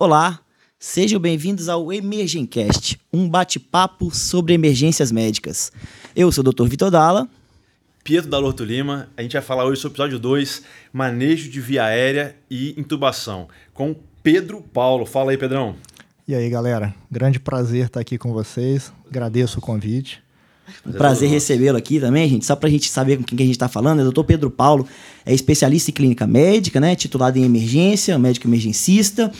Olá, sejam bem-vindos ao Emergencast, um bate-papo sobre emergências médicas. Eu sou o Dr. Vitor Dalla. Pietro da Lorto Lima. A gente vai falar hoje sobre o episódio 2, manejo de via aérea e intubação, com Pedro Paulo. Fala aí, Pedrão. E aí, galera? Grande prazer estar aqui com vocês. Agradeço o convite. Um prazer recebê-lo aqui também, gente. Só para a gente saber com quem que a gente está falando, é o doutor Pedro Paulo, é especialista em clínica médica, né? Titulado em emergência, médico emergencista,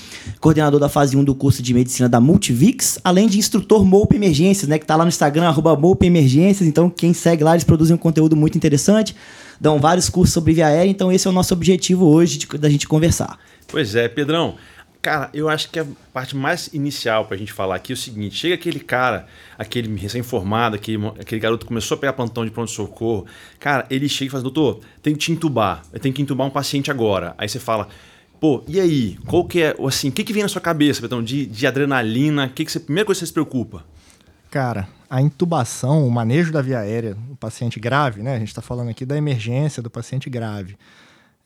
coordenador da fase 1 do curso de medicina da Multivix, além de instrutor MOUP Emergências, né? Que está lá no Instagram, arroba Emergências. Então, quem segue lá, eles produzem um conteúdo muito interessante, dão vários cursos sobre via aérea. Então, esse é o nosso objetivo hoje de, da gente conversar. Pois é, Pedrão. Cara, eu acho que a parte mais inicial para a gente falar aqui é o seguinte: chega aquele cara, aquele recém-formado, aquele, aquele garoto que começou a pegar plantão de pronto-socorro, cara, ele chega e fala: doutor, tem que te entubar, eu tenho que entubar um paciente agora. Aí você fala. Pô, e aí? Qual que é, assim, o que, que vem na sua cabeça, Betão, de, de adrenalina? O que, que você, primeira coisa que você se preocupa? Cara, a intubação, o manejo da via aérea, o paciente grave, né? A gente está falando aqui da emergência do paciente grave.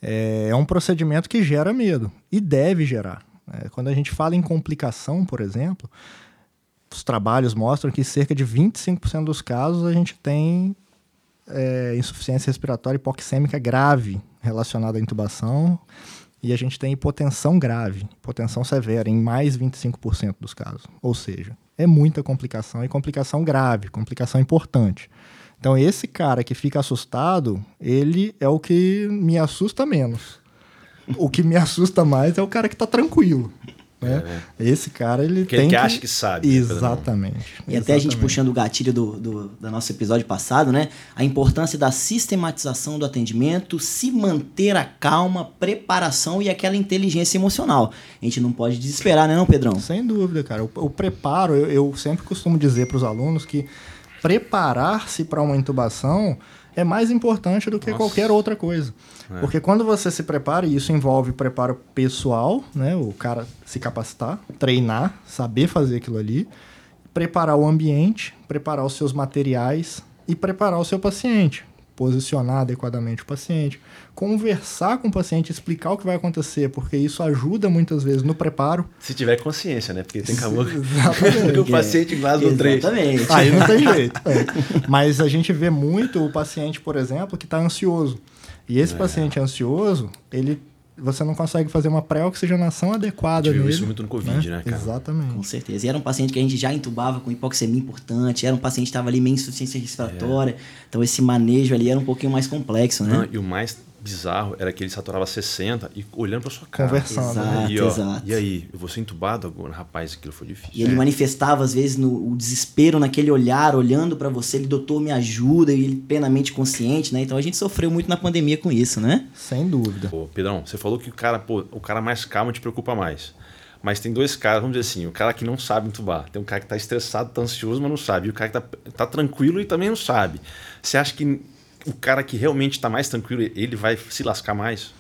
É, é um procedimento que gera medo e deve gerar. É, quando a gente fala em complicação, por exemplo, os trabalhos mostram que cerca de 25% dos casos a gente tem é, insuficiência respiratória hipoxêmica grave relacionada à intubação e a gente tem hipotensão grave, hipotensão severa em mais 25% dos casos. Ou seja, é muita complicação e complicação grave, complicação importante. Então esse cara que fica assustado, ele é o que me assusta menos o que me assusta mais é o cara que tá tranquilo. Né? É. Esse cara, ele que tem que... que acha que sabe. Né, Exatamente. Né? E até a gente puxando o gatilho do, do, do, nosso episódio passado, né? A importância da sistematização do atendimento, se manter a calma, preparação e aquela inteligência emocional. A gente não pode desesperar, né não, Pedrão? Sem dúvida, cara. O, o preparo, eu, eu sempre costumo dizer para os alunos que preparar-se para uma intubação é mais importante do que Nossa. qualquer outra coisa. É. Porque quando você se prepara, e isso envolve preparo pessoal, né? O cara se capacitar, treinar, saber fazer aquilo ali, preparar o ambiente, preparar os seus materiais e preparar o seu paciente posicionar adequadamente o paciente, conversar com o paciente, explicar o que vai acontecer, porque isso ajuda muitas vezes no preparo. Se tiver consciência, né? Porque tem acabou que o paciente quase no trecho. Exatamente. Aí não tem jeito. É. Mas a gente vê muito o paciente, por exemplo, que está ansioso. E esse é. paciente ansioso, ele você não consegue fazer uma pré-oxigenação adequada a gente viu isso muito no Covid, né, né cara? Exatamente. Com certeza. E era um paciente que a gente já entubava com hipoxemia importante, era um paciente que estava ali meio insuficiência respiratória. É. Então esse manejo ali era um pouquinho mais complexo, né? Não, e o mais bizarro era que ele saturava 60 e olhando para sua cara. Conversando. Exato, né? e, ó, exato. e aí, eu vou ser entubado agora? Rapaz, aquilo foi difícil. E ele é. manifestava, às vezes, no, o desespero naquele olhar, olhando para você, ele, doutor, me ajuda, e ele plenamente consciente, né? Então a gente sofreu muito na pandemia com isso, né? Sem dúvida. Pô, Pedrão, você falou que o cara, pô, o cara mais calmo te preocupa mais. Mas tem dois caras, vamos dizer assim, o cara que não sabe entubar. Tem um cara que tá estressado, tá ansioso, mas não sabe. E o cara que tá, tá tranquilo e também não sabe. Você acha que o cara que realmente está mais tranquilo, ele vai se lascar mais?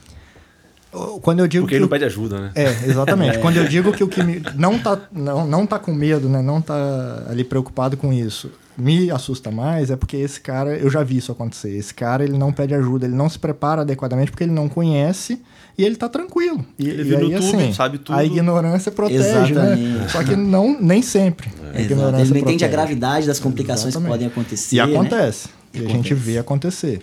Quando eu digo Porque ele não pede ajuda, né? É, exatamente. é. Quando eu digo que o que me... não tá não, não tá com medo, né, não tá ali preocupado com isso, me assusta mais é porque esse cara, eu já vi isso acontecer. Esse cara, ele não pede ajuda, ele não se prepara adequadamente porque ele não conhece e ele tá tranquilo. E, ele viu no assim, tudo, sabe tudo. A ignorância protege, né? Exatamente. né? Só que não nem sempre. É. A ignorância ele não entende a gravidade das complicações Exatamente. que podem acontecer. E acontece. Né? E, e a gente vê acontecer.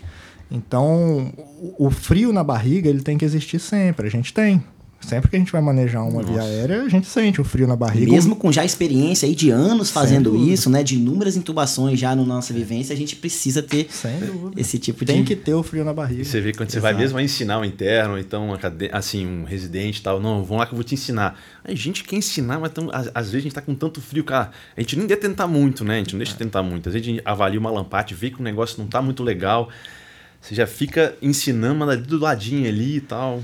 Então, o frio na barriga ele tem que existir sempre. A gente tem. Sempre que a gente vai manejar uma Nossa. via aérea, a gente sente o frio na barriga. Mesmo com já experiência aí de anos fazendo isso, né? De inúmeras intubações já na nossa vivência, a gente precisa ter esse tipo de. Tem que ter o frio na barriga. E você vê quando Exato. você vai mesmo ensinar um interno, então, assim, um residente e tal, não, vamos lá que eu vou te ensinar. A gente quer ensinar, mas tão, às, às, vezes a gente tá com tanto frio, cara. A gente não deve tentar muito, né? A gente não deixa de tentar muito. Às vezes a gente avalia uma lampate, vê que o negócio não tá muito legal. Você já fica ensinando ali do ladinho ali e tal.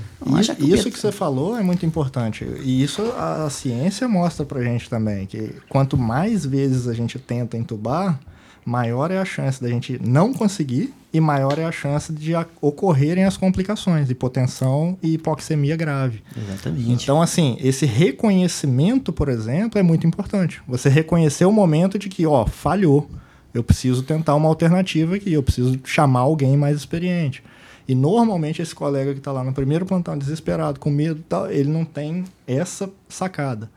E, isso que você falou é muito importante. E isso a, a ciência mostra pra gente também. Que quanto mais vezes a gente tenta entubar, maior é a chance da gente não conseguir e maior é a chance de ocorrerem as complicações, hipotensão e hipoxemia grave. Exatamente. Então, assim, esse reconhecimento, por exemplo, é muito importante. Você reconhecer o momento de que, ó, falhou eu preciso tentar uma alternativa aqui, eu preciso chamar alguém mais experiente. E normalmente esse colega que está lá no primeiro plantão desesperado, com medo, tal, ele não tem essa sacada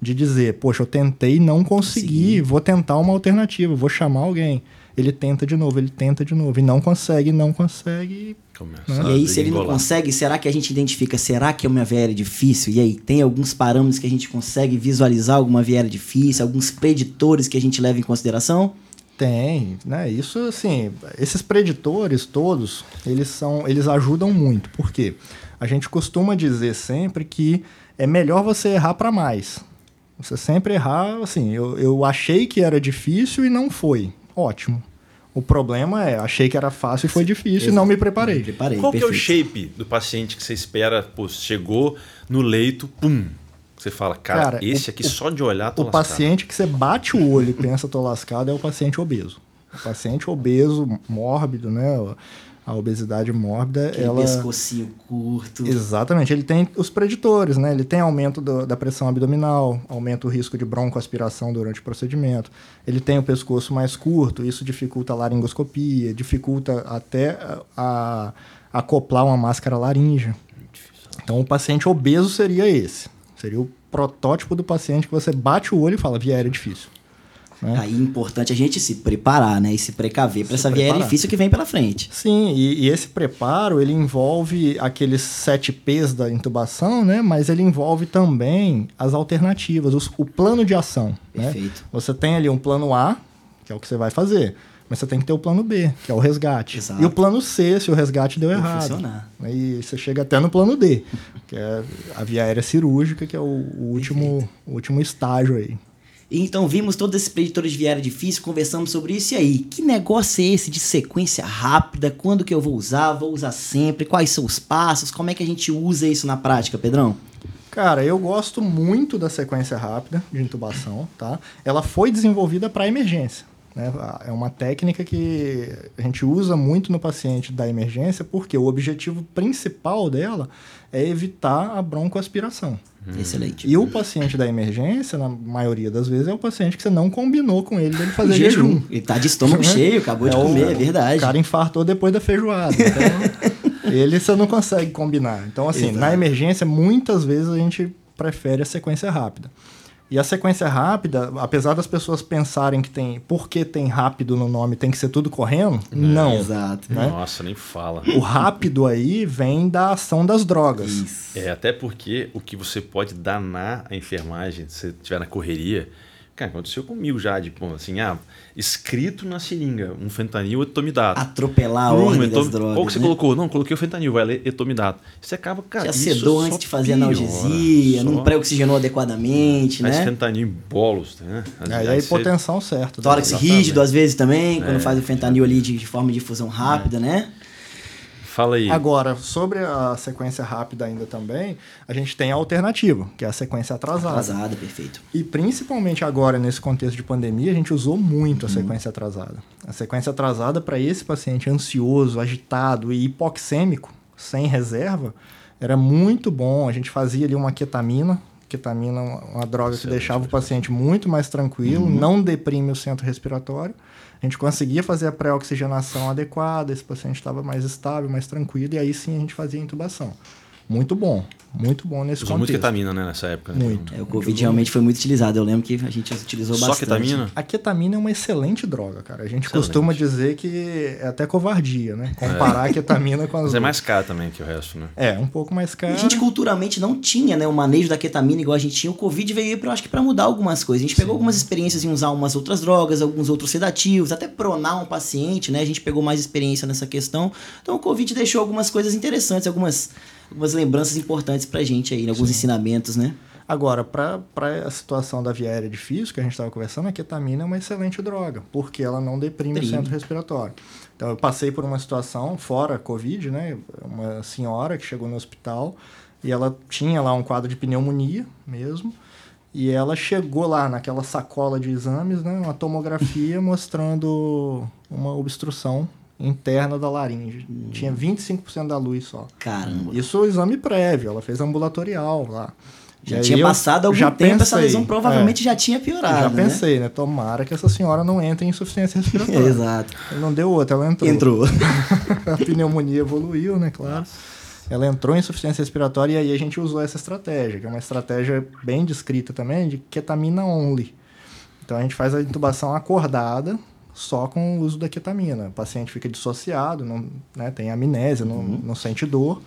de dizer, poxa, eu tentei, não consegui, Consegui. vou tentar uma alternativa, vou chamar alguém. Ele tenta de novo, ele tenta de novo, e não consegue, não consegue. Começa Né? E aí, se ele não consegue, será que a gente identifica, será que é uma viária difícil? E aí, tem alguns parâmetros que a gente consegue visualizar alguma viária difícil, alguns preditores que a gente leva em consideração? Tem, né? Isso assim, esses preditores todos, eles são, eles ajudam muito. Por quê? A gente costuma dizer sempre que é melhor você errar para mais. Você sempre errar, assim, eu, eu achei que era difícil e não foi. Ótimo. O problema é, achei que era fácil e foi difícil e não me preparei. Preparei, Qual que é o perfeito. shape do paciente que você espera, pô, chegou no leito, pum. Você fala, cara, Cara, esse o- aqui só de olhar tô O lascado. paciente que você bate o olho e pensa tô lascado é o paciente obeso. O paciente obeso, mórbido, né? A obesidade mórbida, Aquele ela pescocinho curto. Exatamente, ele tem os preditores, né? Ele tem aumento do- da pressão abdominal, aumenta o risco de broncoaspiração durante o procedimento. Ele tem o pescoço mais curto, isso dificulta a laringoscopia, dificulta até a, a acoplar uma máscara laríngea. Então, o paciente obeso seria esse. Seria o protótipo do paciente que você bate o olho e fala, viária difícil. né? Aí é importante a gente se preparar, né? E se precaver para essa preparar. difícil que vem pela frente. Sim, e, e esse preparo ele envolve aqueles sete P's da intubação, né? Mas ele envolve também as alternativas, os- o plano de ação. Né? Perfeito. Você tem ali um plano A, que é o que você vai fazer, mas você tem que ter o plano B, que é o resgate. Exato. E o plano C, se o resgate deu Vai errado. funcionar. E você chega até no plano D, que é a via aérea cirúrgica, que é o, o último, o último estágio aí. Então vimos todos esses preditores de viária difícil, conversamos sobre isso e aí, que negócio é esse de sequência rápida? Quando que eu vou usar? Vou usar sempre? Quais são os passos? Como é que a gente usa isso na prática, Pedrão? Cara, eu gosto muito da sequência rápida de intubação, tá? Ela foi desenvolvida para emergência. Né? É uma técnica que a gente usa muito no paciente da emergência, porque o objetivo principal dela é evitar a broncoaspiração. Excelente. E o paciente da emergência, na maioria das vezes, é o paciente que você não combinou com ele dele fazer jejum. Ele tá de estômago cheio, acabou de É o- comer, é verdade. O cara infartou depois da feijoada. Então, ele você não consegue combinar. Então, assim, Exato. na emergência, muitas vezes a gente prefere a sequência rápida. E a sequência rápida, apesar das pessoas pensarem que tem. Porque tem rápido no nome, tem que ser tudo correndo? Não. Exato. né? Nossa, nem fala. O rápido aí vem da ação das drogas. Isso. É, até porque o que você pode danar a enfermagem, se você estiver na correria. Cara, aconteceu comigo já, de, pô, assim, ah, escrito na seringa, um fentanil etomidato. Atropelar a Hum, ordem etom- das drogas. Qual que você né? colocou? Não, coloquei o fentanil, vai ler etomidato. Você acaba, cara, sedou só antes de fazer piora, analgesia, só não pré-oxigenou adequadamente, né? fentanil em bolos, né? Às Aí é a vezes você- hipotensão certa. Tórax Exatamente. rígido, às vezes, também, quando É. faz o fentanil ali de, de forma de difusão rápida, né? Fala aí. Agora, sobre a sequência rápida ainda também, a gente tem a alternativa, que é a sequência atrasada. Atrasada, perfeito. E principalmente agora, nesse contexto de pandemia, a gente usou muito a sequência atrasada. A sequência atrasada para esse paciente ansioso, agitado e hipoxêmico, sem reserva, era muito bom. A gente fazia ali uma ketamina. Ketamina é uma, droga que Excelente, deixava o paciente muito mais tranquilo, não deprime o centro respiratório. A gente conseguia fazer a pré-oxigenação adequada, esse paciente estava mais estável, mais tranquilo, e aí sim a gente fazia a intubação. Muito bom, muito bom nesse Usou muito contexto. ketamina, né, nessa época. né? Muito. É, o Covid realmente foi muito utilizado. Eu lembro que a gente utilizou Só bastante. ketamina? A ketamina é uma excelente droga, cara. A gente Excelente. costuma dizer que é até covardia, né? Comparar a ketamina com as Mas é outras. mais caro também que o resto, né? É, um pouco mais E caro. a gente culturalmente não tinha, né, o manejo da ketamina igual a gente tinha. O Covid veio pra, eu acho que para mudar algumas coisas. A gente pegou algumas experiências em usar umas outras drogas, alguns outros sedativos, até pronar um paciente, né? A gente pegou mais experiência nessa questão. Então o Covid deixou algumas coisas interessantes, algumas, algumas lembranças importantes pra gente aí, alguns ensinamentos, né? Agora, para a situação da via aérea difícil que a gente estava conversando, a ketamina é uma excelente droga, porque ela não deprime o centro respiratório. Então, eu passei por uma situação fora Covid, né? Uma senhora que chegou no hospital e ela tinha lá um quadro de pneumonia mesmo. E ela chegou lá naquela sacola de exames, né? Uma tomografia mostrando uma obstrução interna da laringe. Tinha 25% da luz só. Caramba. Isso é o exame prévio, ela fez ambulatorial lá. Já tinha passado algum já tempo, essa pensei, lesão provavelmente é. já tinha piorado. já né? pensei, né? Tomara que essa senhora não entre em insuficiência respiratória. Exato. Não deu outra, ela entrou. Entrou. a pneumonia evoluiu, né? Claro. Ela entrou em insuficiência respiratória e aí a gente usou essa estratégia, que é uma estratégia bem descrita também, de ketamina only. Então a gente faz a intubação acordada só com o uso da ketamina. O paciente fica dissociado, não, né, tem amnésia, não, não sente dor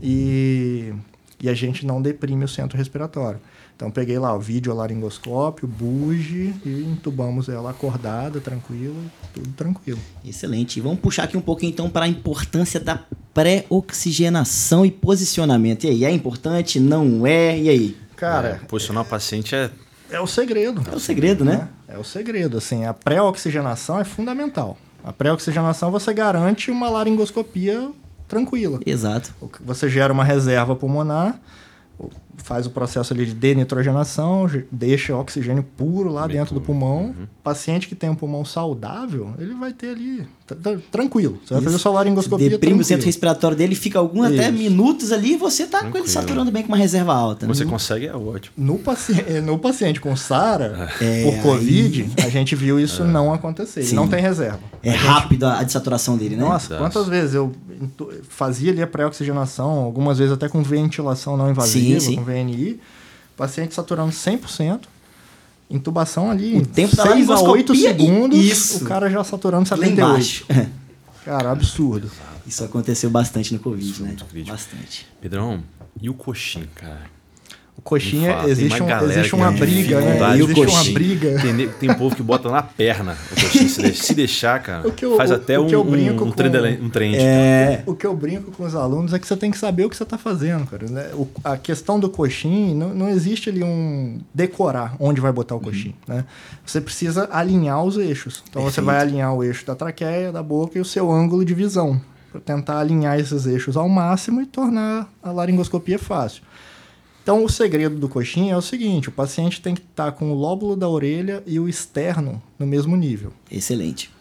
e, e a gente não deprime o centro respiratório. Então peguei lá o videolaringoscópio, buge e intubamos ela acordada, tranquila, tudo tranquilo. Excelente. E vamos puxar aqui um pouquinho então para a importância da pré-oxigenação e posicionamento. E aí, é importante? Não é? E aí? Cara, É, posicionar o paciente é. É o segredo. É o segredo, né? É o segredo, assim, a pré-oxigenação é fundamental. A pré-oxigenação você garante uma laringoscopia tranquila. Exato. Você gera uma reserva pulmonar, faz o processo ali de denitrogenação, ge- deixa oxigênio puro lá Bem dentro do pulmão. Paciente que tem um pulmão saudável, ele vai ter ali tr- tr- tranquilo. Você vai fazer Isso. sua laringoscopia Deprime o tranquilo. centro respiratório dele, fica alguns até Isso. minutos ali e você tá com ele saturando bem com uma reserva alta. né? Você consegue, é ótimo. No, paci no paciente com SARA, É, por Covid, a gente viu isso não acontecer. Ele Sim. não tem reserva. É rápido a desaturação dele, né? Nossa, Nossa. quantas vezes eu fazia ali a pré-oxigenação, algumas vezes até com ventilação não invasiva, Sim, sim. com VNI, paciente saturando 100%, intubação ali, O tempo da 6 a 8 laringoscopia, segundos, isso. o cara já saturando Lá 78. embaixo. Cara, absurdo. Isso aconteceu bastante no Covid, Isso é né? crítico. Bastante. Pedrão, e o coxim, cara? O coxinha, tem existe, uma um- galera existe uma briga, né? E o Existe uma coxinha? briga. Tem, tem povo que bota na perna o coxim. Se, de- se deixar, cara, O que eu- faz o- até o um, que eu um, brinco um, com- trend, um trend. É. O que eu brinco com os alunos é que você tem que saber o que você está fazendo, cara. né? O- a questão do coxim, não, não existe ali um decorar onde vai botar o coxim, né? Você precisa alinhar os eixos. Então você Perfeito. vai alinhar o eixo da traqueia, da boca e o seu ângulo de visão. Para tentar alinhar esses eixos ao máximo e tornar a laringoscopia fácil. Então, o segredo do coxim é o seguinte: o paciente tem que estar com o lóbulo da orelha e o externo no mesmo nível. Excelente.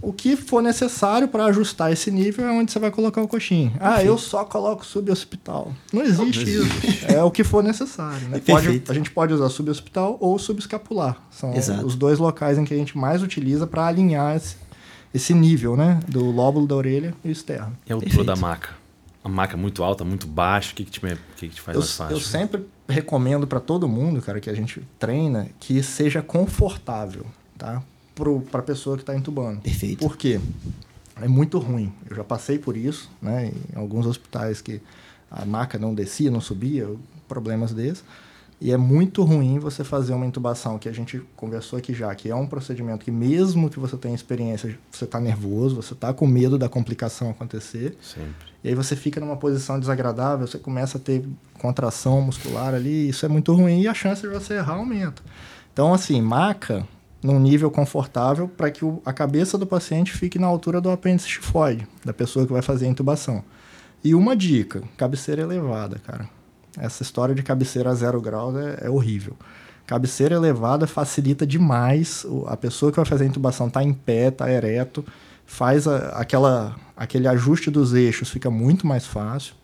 O que for necessário para ajustar esse nível é onde você vai colocar o coxinho. Ah, eu só coloco subhospital. Não existe Não isso. É o que for necessário. Né? Pode, a gente pode usar subhospital ou subescapular. São Exato. os dois locais em que a gente mais utiliza para alinhar esse, esse nível né? do lóbulo da orelha e o externo. A altura Perfeito. da maca? A maca muito alta, muito baixa? O que, que, te, que, que te faz Eu, mais fácil? eu sempre recomendo para todo mundo, cara, que a gente treina, que seja confortável, tá? Para a pessoa que está entubando. Perfeito. Por quê? É muito ruim. Eu já passei por isso, né? Em alguns hospitais que a maca não descia, não subia, problemas desses. E é muito ruim você fazer uma intubação, que a gente conversou aqui já, que é um procedimento que mesmo que você tenha experiência, você está nervoso, você está com medo da complicação acontecer. Sempre. E aí você fica numa posição desagradável, você começa a ter contração muscular ali, isso é muito ruim e a chance de você errar aumenta. Então, assim, maca num nível confortável para que o- a cabeça do paciente fique na altura do apêndice tifoide, da pessoa que vai fazer a intubação. E uma dica, cabeceira elevada, cara. Essa história de cabeceira a zero graus é, é horrível. Cabeceira elevada facilita demais. o- A pessoa que vai fazer a intubação tá em pé, tá ereto, faz a- aquela, aquele ajuste dos eixos, fica muito mais fácil.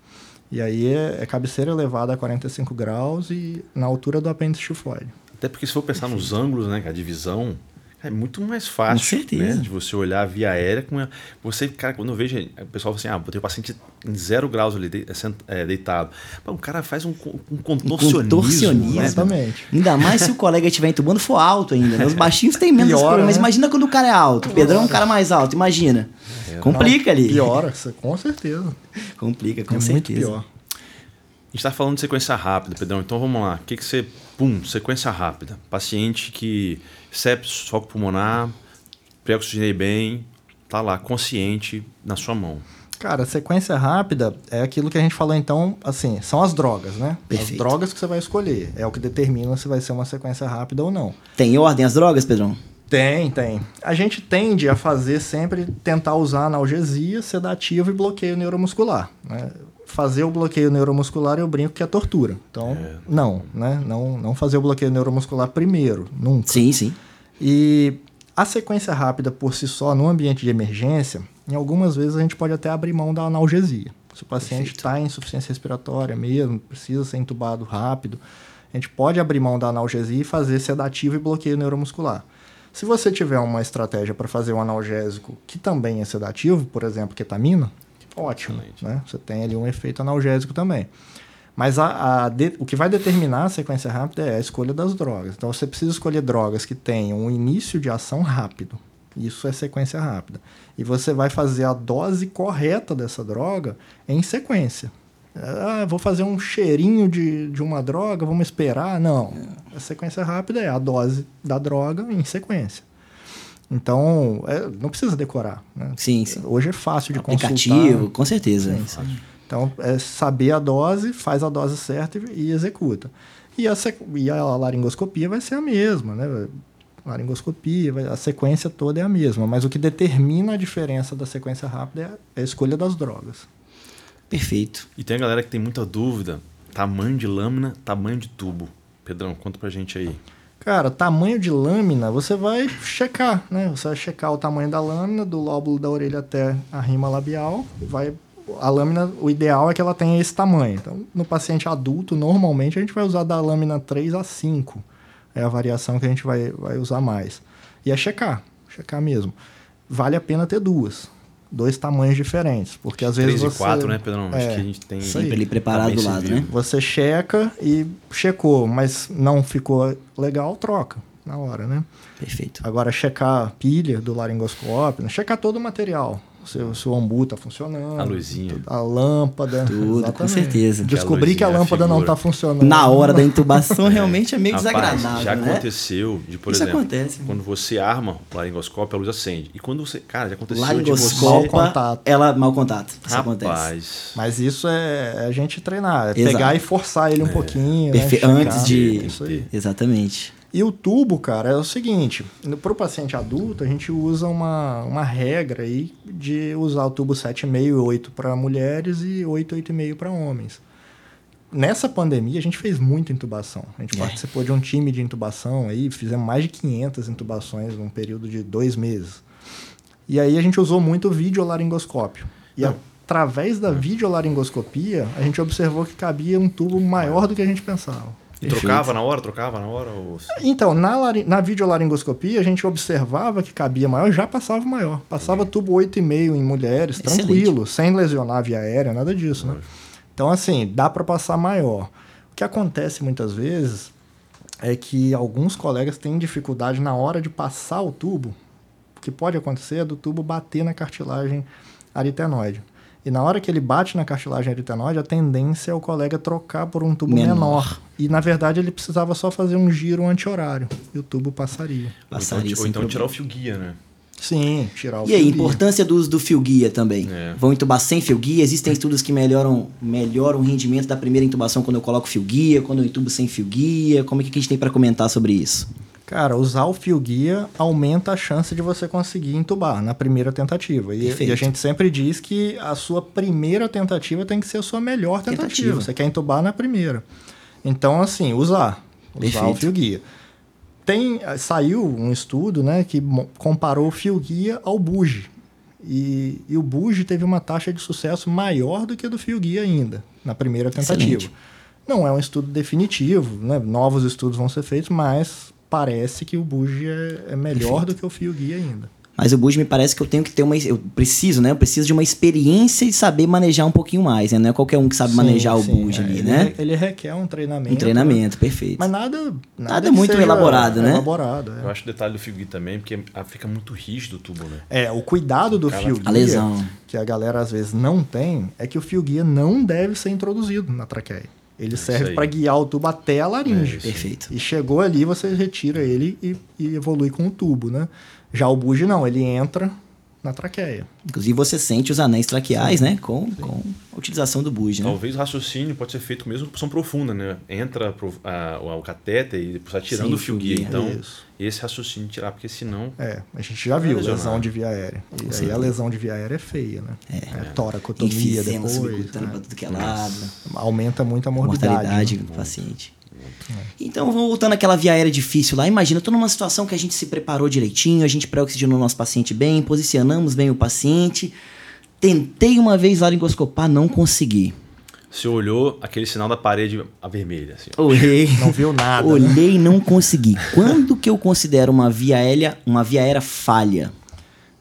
E aí é, é cabeceira elevada a 45 graus e na altura do apêndice tifoide. Até porque se for pensar nos ângulos, né, a divisão é muito mais fácil. Com certeza. Né, de você olhar a via aérea com a- você, cara, quando eu vejo o pessoal fala assim, ah, botei o paciente em zero graus ali de- é, deitado. Pô, o cara faz um, um contorcionismo. contorcionismo. né? Exatamente. Ainda mais se o colega estiver entubando for alto ainda, né? Os baixinhos têm menos Piora, problema. Mas né? imagina quando o cara é alto. O Pedrão é um cara mais alto, imagina. Complica ali. Piora, com certeza. Complica, com é certeza. muito pior. A gente está falando de sequência rápida, Pedrão. Então vamos lá. O que, que você. Pum, sequência rápida. Paciente que sepsis, foco pulmonar, pré-oxigenei bem, tá lá, consciente, na sua mão. Cara, sequência rápida é aquilo que a gente falou então, assim, são as drogas, né? Perfeito. As drogas que você vai escolher. É o que determina se vai ser uma sequência rápida ou não. Tem ordem as drogas, Pedrão? Tem, tem. A gente tende a fazer sempre, tentar usar analgesia, sedativo e bloqueio neuromuscular. Né? Fazer o bloqueio neuromuscular, eu brinco que é tortura. Então, não, né? Não, não fazer o bloqueio neuromuscular primeiro, nunca. Sim, sim. E a sequência rápida por si só, no ambiente de emergência, em algumas vezes a gente pode até abrir mão da analgesia. Se o paciente está em insuficiência respiratória mesmo, precisa ser entubado rápido, a gente pode abrir mão da analgesia e fazer sedativo e bloqueio neuromuscular. Se você tiver uma estratégia para fazer um analgésico que também é sedativo, por exemplo, ketamina, ótimo. Né? Você tem ali um efeito analgésico também. Mas a, a de, o que vai determinar a sequência rápida é a escolha das drogas. Então você precisa escolher drogas que tenham um início de ação rápido. Isso é sequência rápida. E você vai fazer a dose correta dessa droga em sequência. Ah, vou fazer um cheirinho de, de uma droga, vamos esperar. Não. A sequência rápida é a dose da droga em sequência. Então, é, não precisa decorar. Né? Sim, sim. Hoje é fácil de Aplicativo, consultar. com certeza. Sim, sim. Então, é saber a dose, faz a dose certa e, e executa. E a, e a laringoscopia vai ser a mesma, né? laringoscopia, a sequência toda é a mesma, mas o que determina a diferença da sequência rápida é a escolha das drogas. Perfeito. E tem a galera que tem muita dúvida: tamanho de lâmina, tamanho de tubo. Pedrão, conta pra gente aí. Cara, tamanho de lâmina, você vai checar, né? Você vai checar o tamanho da lâmina, do lóbulo da orelha até a rima labial. Vai, a lâmina, o ideal é que ela tenha esse tamanho. Então, no paciente adulto, normalmente a gente vai usar da lâmina 3 a 5. É a variação que a gente vai, vai usar mais. E é checar, checar mesmo. Vale a pena ter duas dois tamanhos diferentes. Porque às vezes. 3 e 4, né, Pedrão? É, Acho que a gente tem. Sempre ele preparado do lado, né? Você checa e checou, mas não ficou legal, troca na hora, né? Perfeito. Agora, checar pilha do laringoscópio, né? checar todo o material se, se o ombu está funcionando. A luzinha. A lâmpada. Tudo, exatamente. com certeza. Descobrir que a, que a lâmpada não está funcionando. Na hora da intubação, é. realmente é meio Rapaz, desagradável. Já né? aconteceu de, por Isso exemplo, acontece. quando você arma o laringoscópio, a luz acende. E quando você. Cara, já aconteceu Laringoscópio, de você... contato. Ela, mau contato. Isso Rapaz. acontece. Mas isso é, é a gente treinar. É pegar e forçar ele um é. pouquinho. Perfe... Né? Antes de. Isso aí. Exatamente. E o tubo, cara, é o seguinte: para o paciente adulto, a gente usa uma, uma regra aí de usar o tubo 7,5 e 8 para mulheres e 8, 8,5 para homens. Nessa pandemia, a gente fez muita intubação. A gente é. participou de um time de intubação aí, fizemos mais de 500 intubações num período de dois meses. E aí a gente usou muito videolaringoscópio. E Não. através da videolaringoscopia, a gente observou que cabia um tubo maior do que a gente pensava. E trocava na hora? Trocava na hora? Ou... Então, na, na videolaringoscopia, a gente observava que cabia maior, já passava maior. Passava uhum. tubo 8,5 em mulheres, Excelente. tranquilo, sem lesionar a via aérea, nada disso, né? Então, assim, dá para passar maior. O que acontece muitas vezes é que alguns colegas têm dificuldade na hora de passar o tubo. O que pode acontecer é do tubo bater na cartilagem aritenoide. E na hora que ele bate na cartilagem aritenoide, a tendência é o colega trocar por um tubo menor. menor. E na verdade ele precisava só fazer um giro anti-horário e o tubo passaria. Passaria. Ou então, ou então tirar o fio guia, né? Sim, tirar o e aí, guia. importância do uso do fio guia também. É. Vão intubar sem fio guia? Existem estudos que melhoram, melhoram o rendimento da primeira intubação quando eu coloco fio guia, quando eu intubo sem fio guia? Como é que a gente tem para comentar sobre isso? Cara, usar o fio guia aumenta a chance de você conseguir entubar na primeira tentativa. E, e, a gente sempre diz que a sua primeira tentativa tem que ser a sua melhor tentativa. tentativa. Você quer entubar na primeira. Então, assim, usar. Usar Perfeito. o fio guia. Tem, saiu um estudo né, que comparou o fio guia ao buge. E, e o buge teve uma taxa de sucesso maior do que a do fio guia ainda, na primeira tentativa. Excelente. Não é um estudo definitivo, né? novos estudos vão ser feitos, mas parece que o Bugi é, é melhor Perfeito. do que o Fio Guia ainda. Mas o Bugi me parece que eu tenho que ter uma. Eu preciso, né? Eu preciso de uma experiência e saber manejar um pouquinho mais, né? Não é qualquer um que sabe sim, manejar sim, o Bugi é, ali, ele, né? Ele requer um treinamento. Um treinamento, né? perfeito. Mas nada. Nada, nada muito elaborado, né? Elaborado, é. Eu acho o detalhe do fio guia também, porque fica muito rígido o tubo, né? É, o cuidado do o fio guia. A lesão. Que a galera às vezes não tem, é que o fio guia não deve ser introduzido na traqueia. Ele é serve para guiar o tubo até a laringe. É Perfeito. E chegou ali, você retira ele e, e evolui com o tubo, né? Já o buge não, ele entra na traqueia. Inclusive você sente os anéis traqueais, Sim. né? Com, com a utilização do buge, né? Talvez o raciocínio pode ser feito mesmo por profunda, né? Entra pro, a, o catéter e depois está tirando Sim, o fio guia. Então, Isso. esse raciocínio tirar, porque senão... É, a gente já viu lesão de via aérea. E Sim. aí a lesão de via aérea é feia, né? É. é toracotomia depois. Né? Pra tudo que é lado. Aumenta muito a morbidade. Mortalidade né? do paciente. Então, voltando àquela via aérea difícil lá, imagina, eu tô numa situação que a gente se preparou direitinho, a gente pré-oxigenou o nosso paciente bem, posicionamos bem o paciente, tentei uma vez laringoscopar, não consegui. Você olhou aquele sinal da parede a vermelha. Assim. Olhei. Não viu nada. né? Olhei e não consegui. Quando que eu considero uma via aérea, uma via aérea falha?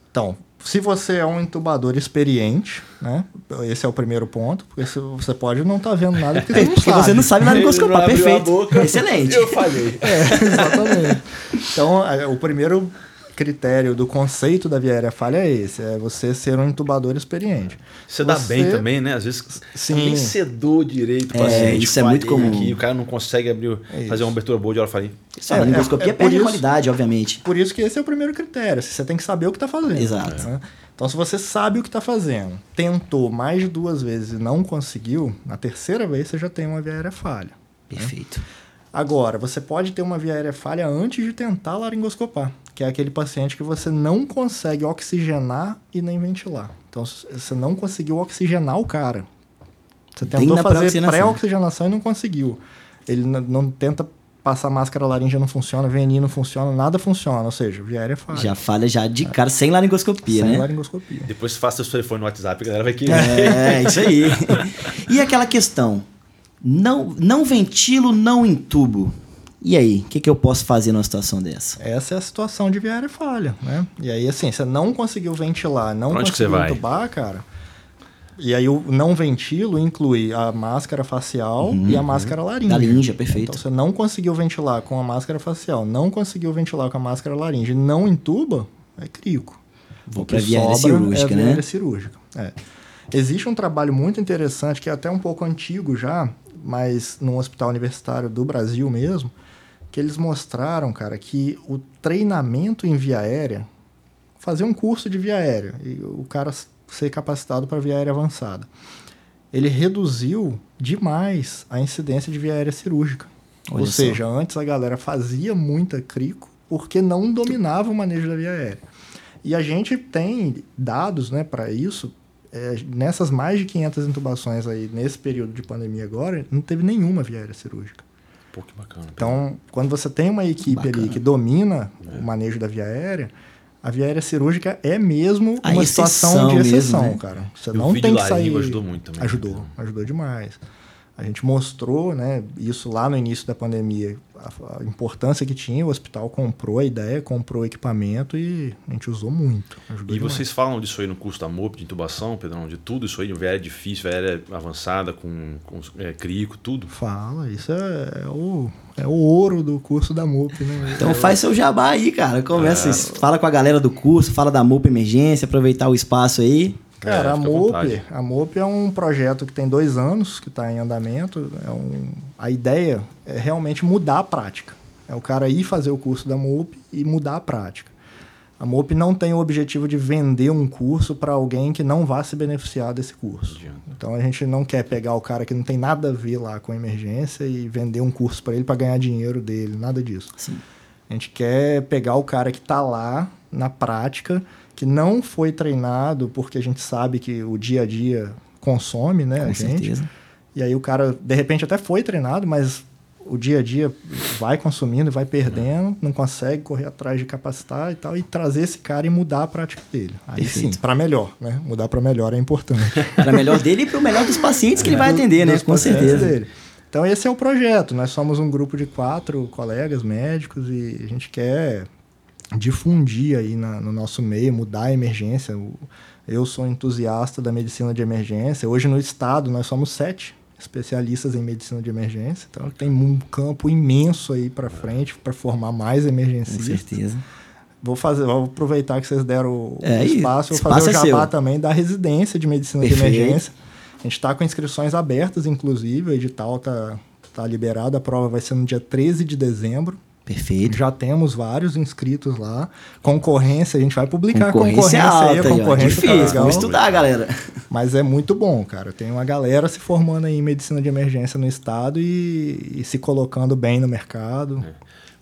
Então, se você é um intubador experiente, né? Esse é o primeiro ponto, porque você pode não estar vendo nada porque você não Porque sabe. você não sabe nada não endoscopar. Perfeito. boca. Excelente. Eu falhei. É, exatamente. Então, é, o primeiro critério do conceito da via aérea falha é esse, é você ser um intubador experiente. Você dá Você- bem também, né? Às vezes Sim. nem sedou direito o É, paciente. isso é muito comum. Aqui, o cara não consegue abrir, É fazer uma abertura boa de hora falei. Só É, a é- endoscopia é por perde a isso- qualidade, obviamente. Por isso que esse é o primeiro critério, você tem que saber o que está fazendo. Exato. né? Então, se você sabe o que está fazendo, tentou mais de duas vezes e não conseguiu, na terceira vez você já tem uma via aérea falha. Perfeito. Agora, você pode ter uma via aérea falha antes de tentar laringoscopar, que é aquele paciente que você não consegue oxigenar e nem ventilar. Então, você não conseguiu oxigenar o cara. Você tentou fazer pré-oxigenação. pré-oxigenação e não conseguiu. Ele não tenta passar máscara laríngea, não funciona, VNI não funciona, nada funciona. Ou seja, via aérea falha. Já falha já de cara, sem laringoscopia, sem né? laringoscopia. Depois você faça seu telefone no WhatsApp, a galera vai querer. É, isso aí. E aquela questão, não, não ventilo, não entubo. E aí, o que, que eu posso fazer numa situação dessa? Essa é a situação de via aérea falha, né? E aí, assim, você não conseguiu ventilar, não onde que você conseguiu vai? entubar, cara. E aí, o não ventilo inclui a máscara facial e a máscara laríngea. Da laringe, perfeito. Então, você não conseguiu ventilar com a máscara facial, não conseguiu ventilar com a máscara laríngea e não entuba, é crico. Vou via aérea sobra cirúrgica, é né? cirúrgica. É. Existe um trabalho muito interessante, que é até um pouco antigo já, mas num hospital universitário do Brasil mesmo, que eles mostraram, cara, que o treinamento em via aérea, fazer um curso de via aérea, e o cara ser capacitado para via aérea avançada, ele reduziu demais a incidência de via aérea cirúrgica. Olha Ou só. seja, antes a galera fazia muita crico porque não dominava o manejo da via aérea. E a gente tem dados né, para isso. É, nessas mais de 500 intubações aí, nesse período de pandemia agora, não teve nenhuma via aérea cirúrgica. Pô, que bacana. Então, quando você tem uma equipe ali que domina o manejo da via aérea, a via aérea cirúrgica é mesmo A uma exceção situação de mesmo, exceção, né? cara. Você E o não vídeo tem que sair. ajudou muito também, né? Ajudou, ajudou demais. A gente mostrou, né, isso lá no início da pandemia, a, a importância que tinha. O hospital comprou a ideia, comprou o equipamento e a gente usou muito. E demais. vocês falam disso aí no curso da MOP, de intubação, Pedrão, de tudo isso aí, de velha difícil, velha avançada, com, com é, crico, tudo. Fala, isso é, é o, é o ouro do curso da MUP, né? Então faz seu jabá aí, cara. Começa, fala com a galera do curso, fala da MUP Emergência, aproveitar o espaço aí. Cara, É, a MOP, a MOP é um projeto que tem dois anos, que está em andamento. É um, a ideia é realmente mudar a prática. É o cara ir fazer o curso da MOP e mudar a prática. A MOP não tem o objetivo de vender um curso para alguém que não vá se beneficiar desse curso. Então a gente não quer pegar o cara que não tem nada a ver lá com emergência e vender um curso para ele para ganhar dinheiro dele, nada disso. Sim. A gente quer pegar o cara que está lá na prática, que não foi treinado, porque a gente sabe que o dia a dia consome, né, a Com gente. certeza. E aí o cara, de repente, até foi treinado, mas o dia a dia vai consumindo, vai perdendo, não consegue correr atrás de capacitar e tal, e trazer esse cara e mudar a prática dele. Aí Perfeito. sim, para melhor, né? Mudar para melhor é importante. Para melhor dele e para o melhor dos pacientes que ele vai Do- atender, né? Com certeza. dele. Então esse é o projeto. Nós somos um grupo de quatro colegas médicos e a gente quer difundir aí na- no nosso meio, mudar a emergência. Eu sou entusiasta da medicina de emergência. Hoje no estado nós somos sete especialistas em medicina de emergência. Então tem um campo imenso aí para frente para formar mais Com emergencistas. certeza. Vou fazer, vou aproveitar que vocês deram o É, o e espaço, vou fazer é o jabá seu. também da residência de medicina de Perfeito. emergência. A gente está com inscrições abertas, inclusive, o edital tá, tá liberado, a prova vai ser no dia 13 de dezembro. Perfeito. Já temos vários inscritos lá. Concorrência, a gente vai publicar a Concorrência concorrência aí, alta, a aí, ó. concorrência tá Difícil, legal. vamos estudar, galera. Mas é muito bom, cara. Tem uma galera se formando aí em medicina de emergência no estado e, e se colocando bem no mercado.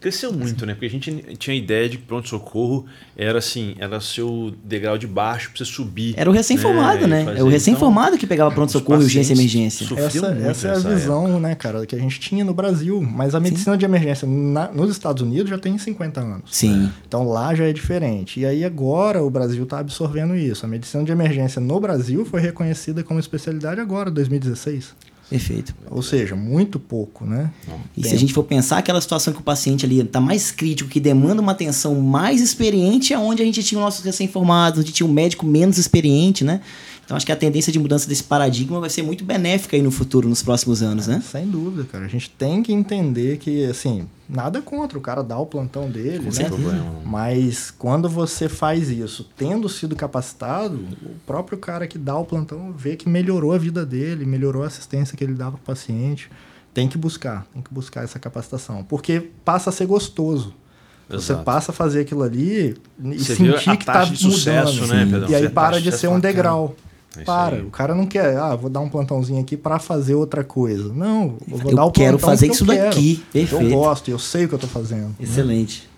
Cresceu muito, né? Porque a gente tinha a ideia de que pronto-socorro era assim, era seu degrau de baixo pra você subir. Era o recém-formado, né? fazer. É o recém-formado que pegava os pronto-socorro e urgência e emergência. Essa, muito essa é a visão, né, cara, que a gente tinha no Brasil. Mas a medicina de emergência na- nos Estados Unidos já tem 50 anos. Sim. Então lá já é diferente. E aí agora o Brasil está absorvendo isso. A medicina de emergência no Brasil foi reconhecida como especialidade agora, 2016. Perfeito. Ou seja, muito pouco, né? E se a gente for pensar aquela situação que o paciente ali está mais crítico, que demanda uma atenção mais experiente, é onde a gente tinha o nosso recém-formados, onde tinha um médico menos experiente, né? Então acho que a tendência de mudança desse paradigma vai ser muito benéfica aí no futuro, nos próximos anos, né? Sem dúvida, cara. A gente tem que entender que, assim, nada contra o cara dar o plantão dele, Com né? certeza. Mas quando você faz isso, tendo sido capacitado, o próprio cara que dá o plantão vê que melhorou a vida dele, melhorou a assistência que ele dava para o paciente. Tem que buscar, tem que buscar essa capacitação, porque passa a ser gostoso. Você Exato. passa a fazer aquilo ali e Você sentir a que tá taxa de sucesso, mudando. né, Pedrão? E aí para de ser um degrau. É Para. aí. O cara não quer, ah, vou dar um plantãozinho aqui para fazer outra coisa. Não, eu vou Eu dar o quero plantão fazer porque isso eu quero. daqui. Perfeito. Eu gosto, eu sei o que eu tô fazendo. Excelente.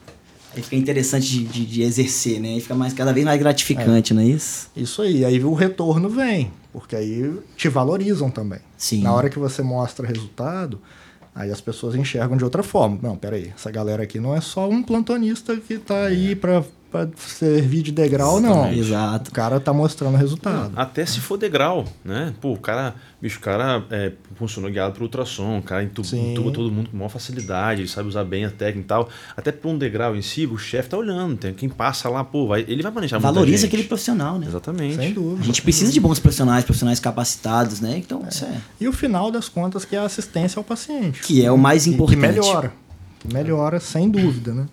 Aí fica interessante de, de, de exercer, né? Aí fica mais, cada vez mais gratificante, não é isso? Isso aí, aí o retorno vem, porque aí te valorizam também. Sim. Na hora que você mostra resultado, aí as pessoas enxergam de outra forma. Não, peraí, essa galera aqui não é só um plantonista que tá aí pra, pra servir de degrau, não. Exatamente. Exato. O cara tá mostrando resultado. Até se for degrau, né? Pô, o cara, bicho, o cara é, funcionou guiado por ultrassom, o cara intuba todo mundo com maior facilidade, ele sabe usar bem a técnica e tal. Até por um degrau em si, o chefe tá olhando, tem quem passa lá, pô, vai, ele vai manejar muita Valoriza gente. aquele profissional, né? Exatamente. Sem dúvida. A gente precisa de bons profissionais, profissionais capacitados, né? Então, isso é. E o final das contas, que é a assistência ao paciente. Que é o mais importante. Que melhora. Que melhora, sem dúvida, né?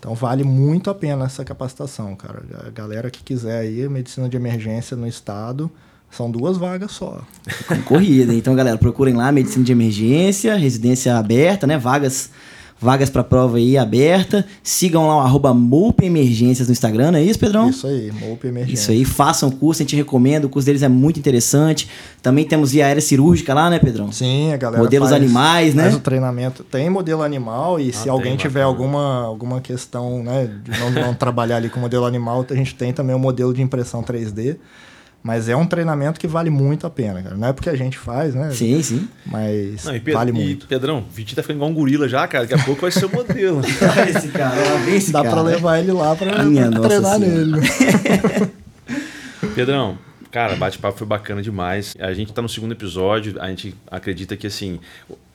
Então vale muito a pena essa capacitação, cara. A galera que quiser aí, medicina de emergência no estado, são duas vagas só. Concorrida. Então, galera, procurem lá medicina de emergência, residência aberta, né? Vagas vagas para prova aí aberta. Sigam lá o arroba Emergências no Instagram, não é isso, Pedrão? Isso aí, MOP emergência. Isso aí, façam o curso, a gente recomenda, o curso deles é muito interessante. Também temos via aérea cirúrgica lá, né, Pedrão? Sim, a galera Modelos faz, animais, né? Faz o treinamento. Tem modelo animal e Ah, se alguém tiver bacana. alguma, alguma questão, né, de não, não trabalhar ali com modelo animal, a gente tem também o modelo de impressão 3D. Mas é um treinamento que vale muito a pena, cara. Não é porque a gente faz, né? Sim, sim. Mas Não, e, Pedro, vale e muito. Pedrão, o Vitinho tá ficando igual um gorila já, cara. Daqui a pouco vai ser o modelo. esse cara, esse Dá cara. pra levar ele lá pra, Minha pra treinar senhora. nele. Pedrão, cara, bate-papo foi bacana demais. A gente tá no segundo episódio, a gente acredita que, assim,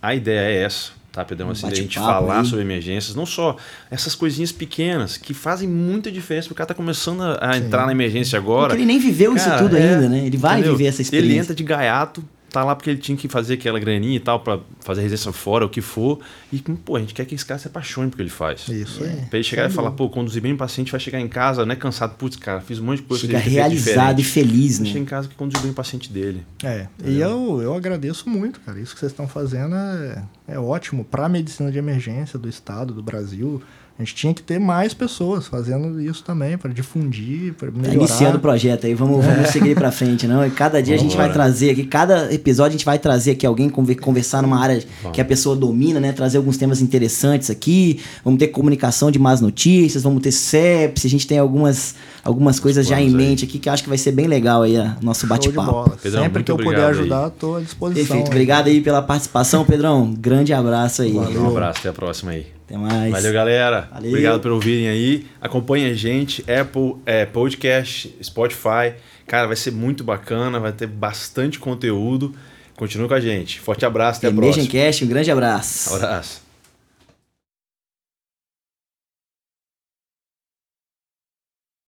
a ideia é essa, tá, Pedrão? Assim, a gente falar aí. sobre emergências, não só essas coisinhas pequenas que fazem muita diferença, porque o cara tá começando a, a entrar na emergência agora. Porque ele nem viveu isso Cara, tudo é, ainda, né? Ele vai entendeu? viver essa experiência. Ele entra de gaiato, tá lá porque ele tinha que fazer aquela graninha e tal, pra fazer residência fora, o que for. E, pô, a gente quer que esse cara se apaixone pelo que ele faz. Isso aí. Pra ele chegar e falar, pô, conduzir bem o paciente, vai chegar em casa, né, cansado, putz, cara, fiz um monte de coisa. Chega realizado e feliz, Chega né? em casa que conduziu bem o paciente dele. É, e eu, eu agradeço muito, cara. Isso que vocês estão fazendo é, é ótimo para a medicina de emergência do estado, do Brasil. A gente tinha que ter mais pessoas fazendo isso também, para difundir, para Tá melhorar. iniciando o projeto aí, vamos, vamos seguir pra frente, não? E cada dia a gente vai Vambora. trazer aqui, cada episódio a gente vai trazer aqui alguém conver- conversar numa área que a pessoa domina, né? Trazer alguns temas interessantes aqui. Vamos ter comunicação de más notícias, vamos ter sepsis, a gente tem algumas, algumas coisas já em aí. mente aqui que eu acho que vai ser bem legal aí o nosso bate-papo. Sempre que eu puder ajudar, estou à disposição. Perfeito, aí. obrigado aí pela participação, Pedrão. Grande abraço aí. Um abraço, até a próxima aí. Até mais. Valeu, galera. Valeu. Obrigado por ouvirem aí. Acompanhe a gente, Apple é, Podcast, Spotify. Cara, vai ser muito bacana, vai ter bastante conteúdo. Continua com a gente. Forte abraço, até a próxima. Cast, um grande abraço. Abraço.